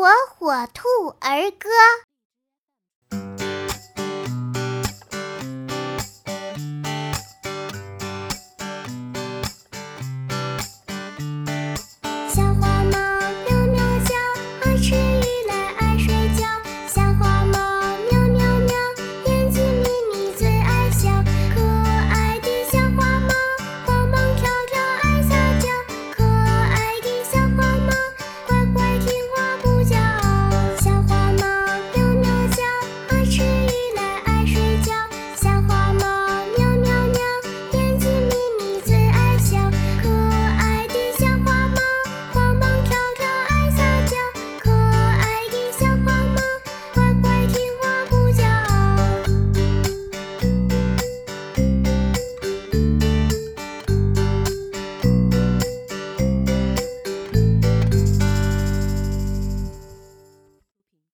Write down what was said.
火火兔儿歌。